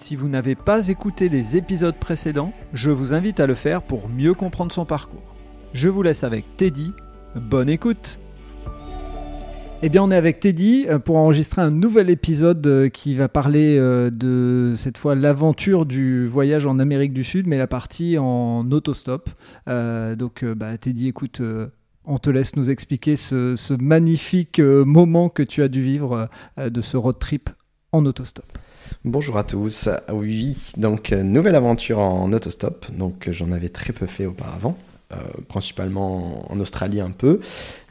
Si vous n'avez pas écouté les épisodes précédents, je vous invite à le faire pour mieux comprendre son parcours. Je vous laisse avec Teddy. Bonne écoute eh bien, on est avec Teddy euh, pour enregistrer un nouvel épisode euh, qui va parler euh, de cette fois l'aventure du voyage en Amérique du Sud, mais la partie en autostop. donc, bah, Teddy, écoute, on te laisse nous expliquer ce, ce magnifique moment que tu as dû vivre de ce road trip en autostop. Bonjour à tous. Oui, donc nouvelle aventure en autostop. Donc j'en avais très peu fait auparavant. Euh, principalement en Australie un peu,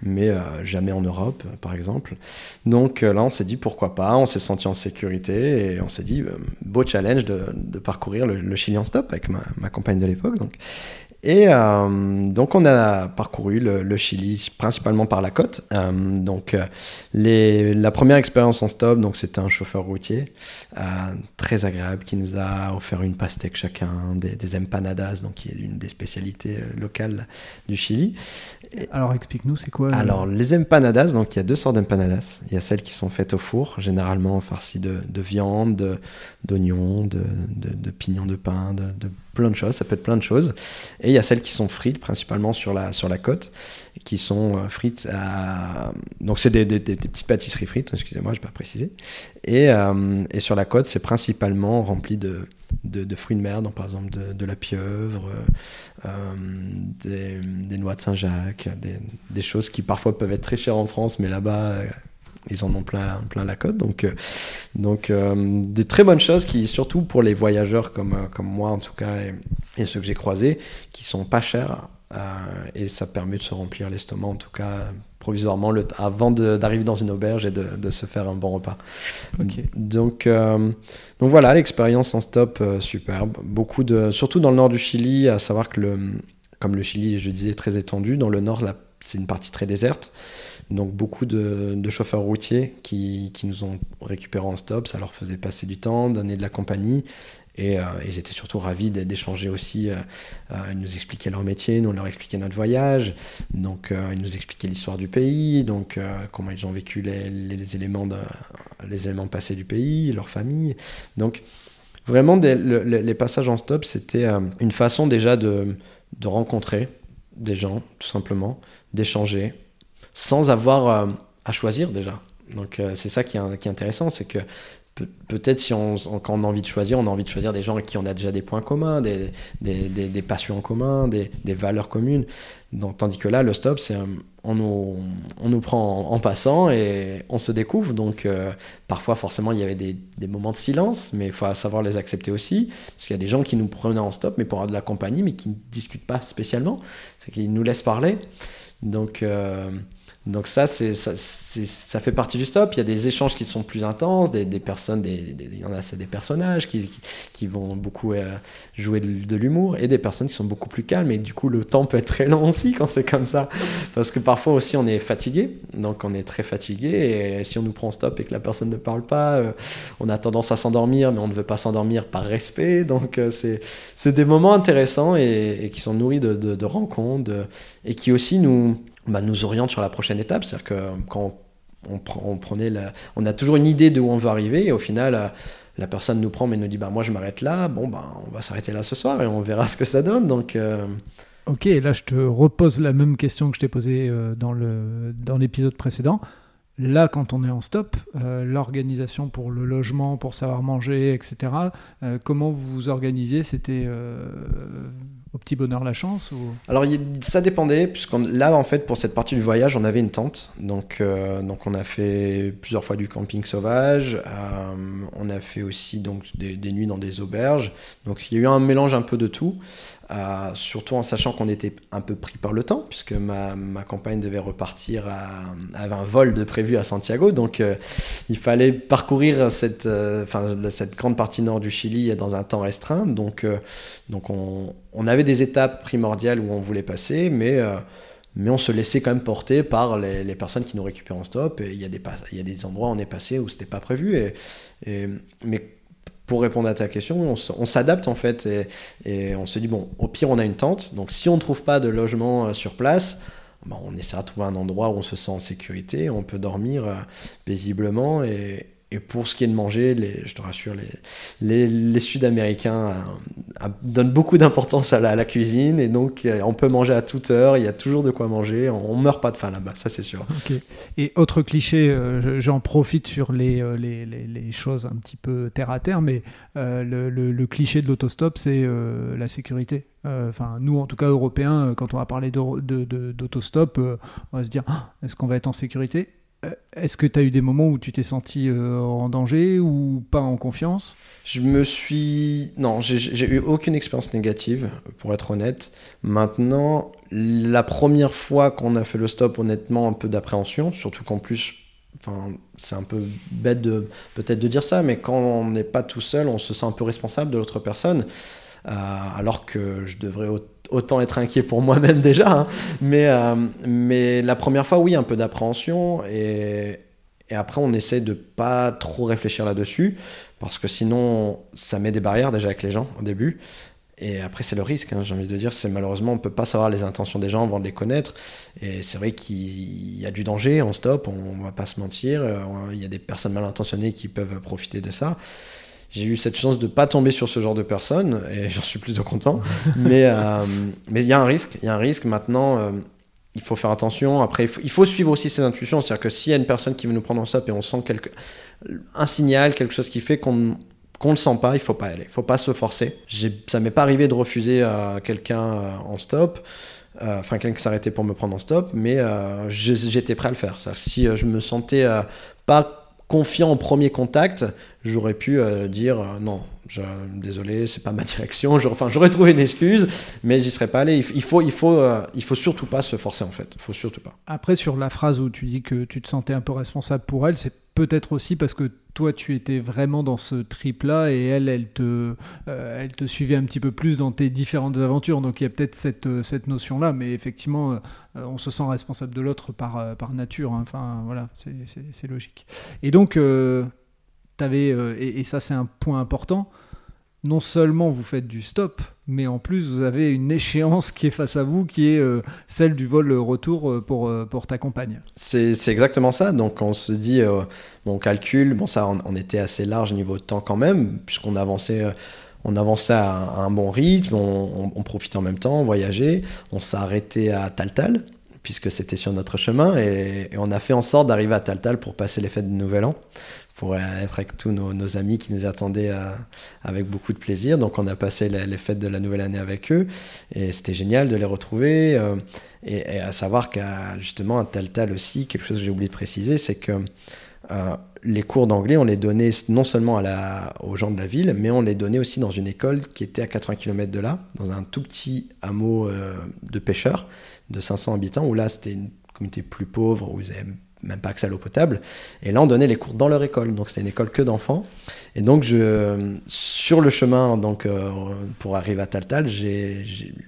mais euh, jamais en Europe, par exemple. Donc euh, là, on s'est dit pourquoi pas, on s'est senti en sécurité et on s'est dit beau challenge de, parcourir le, Chili en stop avec ma, compagne de l'époque. Et euh, donc on a parcouru le, Chili principalement par la côte. Euh, donc euh, les, la première expérience en stop, donc c'était un chauffeur routier très agréable qui nous a offert une pastèque chacun, des, des, empanadas, donc qui est une des spécialités locales du Chili. Alors explique-nous, c'est quoi Alors les empanadas, donc il y a deux sortes d'empanadas. Il y a celles qui sont faites au four, généralement farcies de, de viande, d'oignons, de, de, de, pignons de pain, de, plein de choses. Ça peut être plein de choses. Et il y a celles qui sont frites, principalement sur la, sur la côte, qui sont euh, frites à... Donc c'est des, des, petites pâtisseries frites, excusez-moi, je ne vais pas préciser. Et, euh, et sur la côte, c'est principalement rempli de de, fruits de mer, donc par exemple de, la pieuvre, euh, des, noix de Saint-Jacques, des, choses qui parfois peuvent être très chères en France, mais là-bas, ils en ont plein, plein la côte. Donc, euh, donc des très bonnes choses qui, surtout pour les voyageurs comme, comme moi en tout cas, et, et ceux que j'ai croisés, qui sont pas chers. et ça permet de se remplir l'estomac en tout cas provisoirement le, avant d'arriver dans une auberge et de, de, se faire un bon repas. Donc, euh, donc voilà, l'expérience en stop euh, superbe. Beaucoup de, surtout dans le nord du Chili, à savoir que le, comme le Chili, je disais, très étendu, dans le nord, c'est une partie très déserte. Donc beaucoup de, chauffeurs routiers qui, qui, nous ont récupérés en stop, ça leur faisait passer du temps, donner de la compagnie et euh, ils étaient surtout ravis d'échanger aussi. Euh, euh, ils nous expliquaient leur métier, nous leur expliquait notre voyage. Donc ils nous expliquaient l'histoire du pays, donc comment ils ont vécu les, éléments les éléments passés du pays, leur famille. Donc vraiment les passages en stop, c'était une façon déjà de, de rencontrer des gens, tout simplement, d'échanger, sans avoir à choisir déjà. Donc c'est ça qui est, intéressant, c'est que peut-être si on, quand on a envie de choisir, on a envie de choisir des gens avec qui on a déjà des points communs, des, des, des, passions en commun, des, valeurs communes. Tandis que là, le stop, c'est on nous, on nous prend en, passant et on se découvre. Donc euh, parfois, forcément, il y avait des, moments de silence, mais il faut savoir les accepter aussi. Parce qu'il y a des gens qui nous prenaient en stop, mais pour avoir de la compagnie, mais qui ne discutent pas spécialement. C'est qu'ils nous laissent parler. Donc... Euh, donc ça, ça, ça, fait partie du stop. Il y a des échanges qui sont plus intenses, des, personnes, des, il y en a, c'est des personnages qui, qui, vont beaucoup euh, jouer de, l'humour, et des personnes qui sont beaucoup plus calmes. Et du coup, le temps peut être très long aussi quand c'est comme ça, parce que parfois aussi on est fatigué, donc on est très fatigué, et si on nous prend stop et que la personne ne parle pas, euh, on a tendance à s'endormir, mais on ne veut pas s'endormir par respect. Donc euh, c'est, des moments intéressants et, qui sont nourris de rencontres, et qui aussi nous bah, nous oriente sur la prochaine étape. C'est-à-dire que quand on, on, prenait on a toujours une idée de où on veut arriver et au final, euh, la, personne nous prend mais nous dit bah, Moi, je m'arrête là. Bon, bah, on va s'arrêter là ce soir et on verra ce que ça donne. Donc. Euh, ok, là, je te repose la même question que je t'ai posée euh, dans l'épisode dans précédent. Là, quand on est en stop, l'organisation pour le logement, pour savoir manger, etc., comment vous vous organisez? C'était au petit bonheur la chance. Alors ça dépendait, puisqu'on là en fait pour cette partie du voyage on avait une tente, donc, euh, donc on a fait plusieurs fois du camping sauvage, euh, on a fait aussi donc des, des, nuits dans des auberges, donc il y a eu un mélange un peu de tout. Euh, surtout en sachant qu'on était un peu pris par le temps, puisque ma, ma compagne devait repartir à, avait un vol de prévu à Santiago, donc euh, il fallait parcourir cette, euh, cette grande partie nord du Chili dans un temps restreint, donc, donc on, on, avait des étapes primordiales où on voulait passer, mais mais on se laissait quand même porter par les, personnes qui nous récupèrent en stop. Et il y a des, y a des endroits où on est passé où c'était pas prévu. Mais pour répondre à ta question, on, s'adapte en fait et, on se dit bon, au pire on a une tente. Donc si on ne trouve pas de logement euh, sur place, ben, on essaiera de trouver un endroit où on se sent en sécurité, on peut dormir euh, paisiblement et, et pour ce qui est de manger, je te rassure, les, Sud-Américains euh, donnent beaucoup d'importance à, la, cuisine. Et donc euh, on peut manger à toute heure, il y a toujours de quoi manger, on, ne meurt pas de faim là-bas, ça c'est sûr. Et autre cliché, euh, j'en profite sur les, choses un petit peu terre à terre, mais le, cliché de l'autostop, c'est la sécurité. Enfin, nous en tout cas européens, quand on va parler d'autostop, on va se dire ah, est-ce qu'on va être en sécurité? Est-ce que tu as eu des moments où tu t'es senti euh, en danger ou pas en confiance? Je me suis... Non, j'ai eu aucune expérience négative, pour être honnête. Maintenant, la première fois qu'on a fait le stop, honnêtement, un peu d'appréhension, surtout qu'en plus, c'est un peu bête peut-être de dire ça, mais quand on n'est pas tout seul, on se sent un peu responsable de l'autre personne, euh, alors que je devrais autant être inquiet pour moi-même déjà. Hein. Mais, euh, mais la première fois, oui, un peu d'appréhension. Et, après, on essaie de pas trop réfléchir là-dessus. Parce que sinon, ça met des barrières déjà avec les gens au début. Et après, c'est le risque, hein, j'ai envie de dire. C'est malheureusement, on peut pas savoir les intentions des gens avant de les connaître. Et c'est vrai qu'il y a du danger en stop, on, va pas se mentir. Euh, il y a des personnes mal intentionnées qui peuvent profiter de ça j'ai eu cette chance de ne pas tomber sur ce genre de personnes et j'en suis plutôt content. mais euh, mais il y a un risque, il y a un risque. Maintenant, euh, il faut faire attention. Après, il faut, suivre aussi ses intuitions. C'est-à-dire que s'il y a une personne qui veut nous prendre en stop et on sent quelque, un signal, quelque chose qui fait qu'on qu'on ne le sent pas, il faut pas aller, il faut pas se forcer. Ça m'est pas arrivé de refuser à quelqu'un euh, en stop. Enfin, quelqu'un qui s'arrêtait pour me prendre en stop, mais j'étais prêt à le faire. Si je me sentais pas confiant au premier contact, j'aurais pu euh, dire euh, non, je, désolé, c'est pas ma direction. enfin, j'aurais trouvé une excuse, mais j'y serais pas allé. Il, faut, il faut, euh, il faut surtout pas se forcer en fait. Il faut surtout pas. Après, sur la phrase où tu dis que tu te sentais un peu responsable pour elle, c'est peut-être aussi parce que toi, tu étais vraiment dans ce trip-là et elle, elle te, elle te suivait un petit peu plus dans tes différentes aventures. Donc il y a peut-être cette, cette notion-là, mais effectivement, on se sent responsable de l'autre par, par nature. Hein. Enfin, voilà, c'est logique. Et donc, avais, euh, et, ça c'est un point important, non seulement vous faites du stop, mais en plus vous avez une échéance qui est face à vous, qui est euh, celle du vol retour euh, pour, pour ta compagne. C'est exactement ça. Donc on se dit, on calcule, bon ça on, était assez large niveau de temps quand même, puisqu'on avançait on avançait à, un bon rythme, on, profitait en même temps, on voyageait, on s'est arrêté à Taltal, puisque c'était sur notre chemin, et, et, on a fait en sorte d'arriver à Taltal pour passer les fêtes de Nouvel An pour être avec tous nos, amis qui nous attendaient euh, avec beaucoup de plaisir. Donc on a passé les, fêtes de la nouvelle année avec eux et c'était génial de les retrouver. Euh, et, à savoir qu'à justement à Taltal aussi, quelque chose que j'ai oublié de préciser, c'est que euh, les cours d'anglais, on les donnait non seulement à la, aux gens de la ville, mais on les donnait aussi dans une école qui était à 80 km de là, dans un tout petit hameau de pêcheurs de 500 habitants, où là c'était une communauté plus pauvre, où ils avaient même pas accès à l'eau potable. Et là, on donnait les cours dans leur école. Donc, c'était une école que d'enfants. Et donc, je, sur le chemin donc, euh, pour arriver à Taltal, j'ai,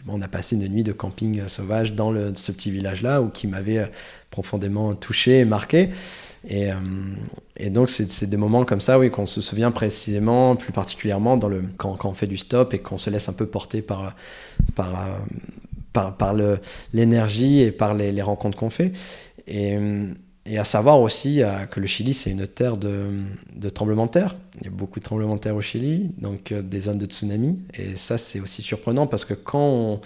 on a passé une nuit de camping sauvage dans le, ce petit village-là, qui m'avait euh, profondément touché et marqué. Et, euh, donc, c'est, des moments comme ça, oui, qu'on se souvient précisément, plus particulièrement dans le, quand, quand on fait du stop et qu'on se laisse un peu porter par, par, par, par l'énergie et par les, les rencontres qu'on fait. Et, et à savoir aussi euh, que le Chili, c'est une terre de, de, tremblements de terre. Il y a beaucoup de tremblements de terre au Chili, donc euh, des zones de tsunami. Et ça, c'est aussi surprenant parce que quand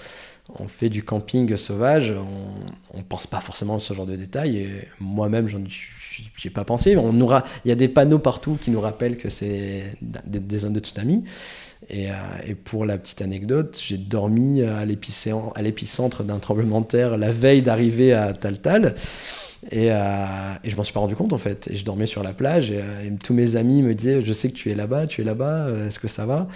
on, fait du camping sauvage, on ne pense pas forcément à ce genre de détails. Et moi-même, j'en ai pas pensé. Il y a des panneaux partout qui nous rappellent que c'est des, zones de tsunami. Et, euh, et, pour la petite anecdote, j'ai dormi à l'épicentre d'un tremblement de terre la veille d'arriver à Taltal. Et, euh, et je m'en suis pas rendu compte en fait. Et je dormais sur la plage et, euh, tous mes amis me disaient Je sais que tu es là-bas, tu es là-bas, euh, est-ce que ça va?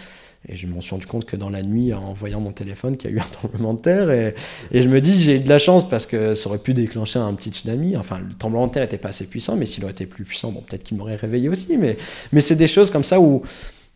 Et je me suis rendu compte que dans la nuit, en voyant mon téléphone, qu'il y a eu un tremblement de terre. Et, je me dis J'ai eu de la chance parce que ça aurait pu déclencher un petit tsunami. Enfin, le tremblement de terre n'était pas assez puissant, mais s'il aurait été plus puissant, bon, peut-être qu'il m'aurait réveillé aussi. Mais, mais c'est des choses comme ça où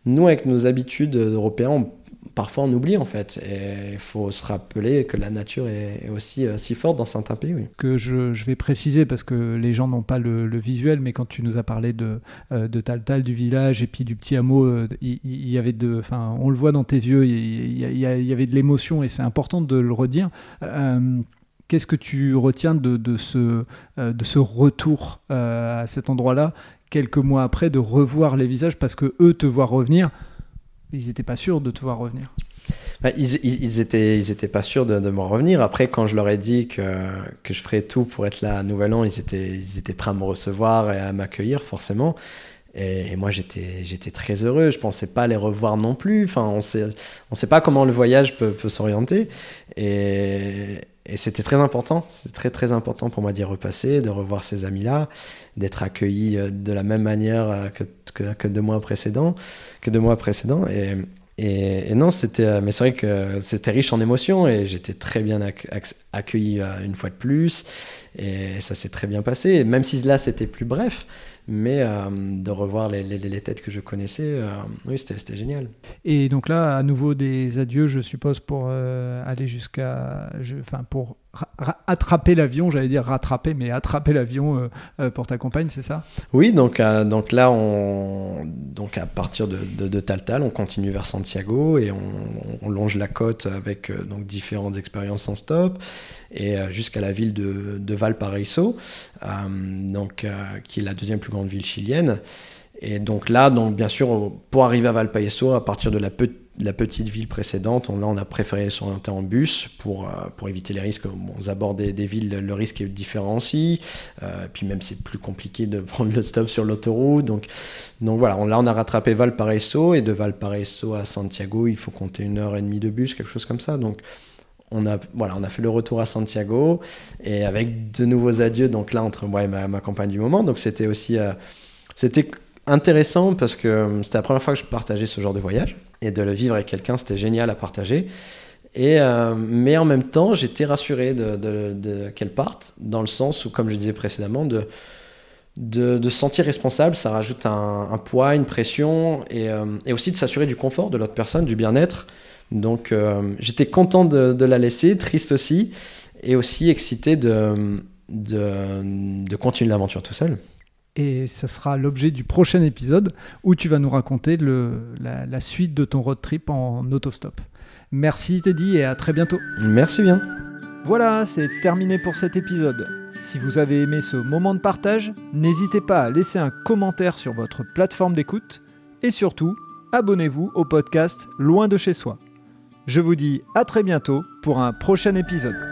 nous, avec nos habitudes européens, parfois on oublie en fait. Et il faut se rappeler que la nature est, aussi euh, si forte dans certains pays. Que je, vais préciser parce que les gens n'ont pas le, visuel, mais quand tu nous as parlé de, euh, de du village et puis du petit hameau, euh, il, y, avait de, enfin, on le voit dans tes yeux, il y, avait de l'émotion et c'est important de le redire. Qu'est-ce que tu retiens de ce, de ce retour à cet endroit-là, quelques mois après, de revoir les visages parce que eux te voient revenir ils n'étaient pas sûrs de te voir revenir. Ils, ils, étaient, ils étaient pas sûrs de, de me revenir. Après, quand je leur ai dit que, que je ferais tout pour être là à Nouvel An, ils étaient, ils étaient prêts à me recevoir et à m'accueillir, forcément. Et, moi, j'étais, j'étais très heureux. Je pensais pas les revoir non plus. Enfin, on sait, on sait pas comment le voyage peut, peut s'orienter. Et, et c'était très important. C'est très, très important pour moi d'y repasser, de revoir ces amis-là, d'être accueilli euh, de la même manière euh, que, que, deux mois précédents, que deux mois précédents. Et, et, non, c'était, euh, mais c'est vrai que c'était riche en émotions et j'étais très bien accueilli une fois de plus. Et ça s'est très bien passé. même si là, c'était plus bref, mais euh, de revoir les, les, têtes que je connaissais, euh, oui, c'était génial. Et donc là, à nouveau des adieux, je suppose, pour euh, aller jusqu'à, enfin, pour attraper l'avion, j'allais dire rattraper, mais attraper l'avion pour ta compagne, c'est ça? Oui, donc, donc là, on, donc à partir de, de, Taltal, on continue vers Santiago et on, longe la côte avec donc différentes expériences en stop et jusqu'à la ville de, de Valparaiso, donc qui est la deuxième plus grande ville chilienne. Et donc là, donc bien sûr, pour arriver à Valparaiso, à partir de la, la petite ville précédente, on, là, on a préféré s'orienter en bus pour, euh, éviter les risques. Bon, aux abords des, villes, le risque est différent. Euh, puis même, c'est plus compliqué de prendre le stop sur l'autoroute. Donc, voilà, on, là, on a rattrapé Valparaiso. Et de Valparaiso à Santiago, il faut compter une heure et demie de bus, quelque chose comme ça. Donc, on a, on fait le retour à Santiago et avec de nouveaux adieux, donc là, entre moi et ma, compagne du moment. Donc c'était aussi euh, intéressant parce que c'était la première fois que je partageais ce genre de voyage et de le vivre avec quelqu'un, c'était génial à partager. Et, euh, mais en même temps, j'étais rassuré qu'elle parte, dans le sens où, comme je disais précédemment, de, de, se sentir responsable, ça rajoute un, poids, une pression, et, et aussi de s'assurer du confort de l'autre personne, du bien-être. Donc euh, j'étais content de, la laisser, triste aussi, et aussi excité de, de, continuer l'aventure tout seul. Et ce sera l'objet du prochain épisode où tu vas nous raconter le, la, la, suite de ton road trip en autostop. Merci Teddy et à très bientôt. Merci bien. Voilà, c'est terminé pour cet épisode. Si vous avez aimé ce moment de partage, n'hésitez pas à laisser un commentaire sur votre plateforme d'écoute et surtout, abonnez-vous au podcast Loin de chez soi. Je vous dis à très bientôt pour un prochain épisode.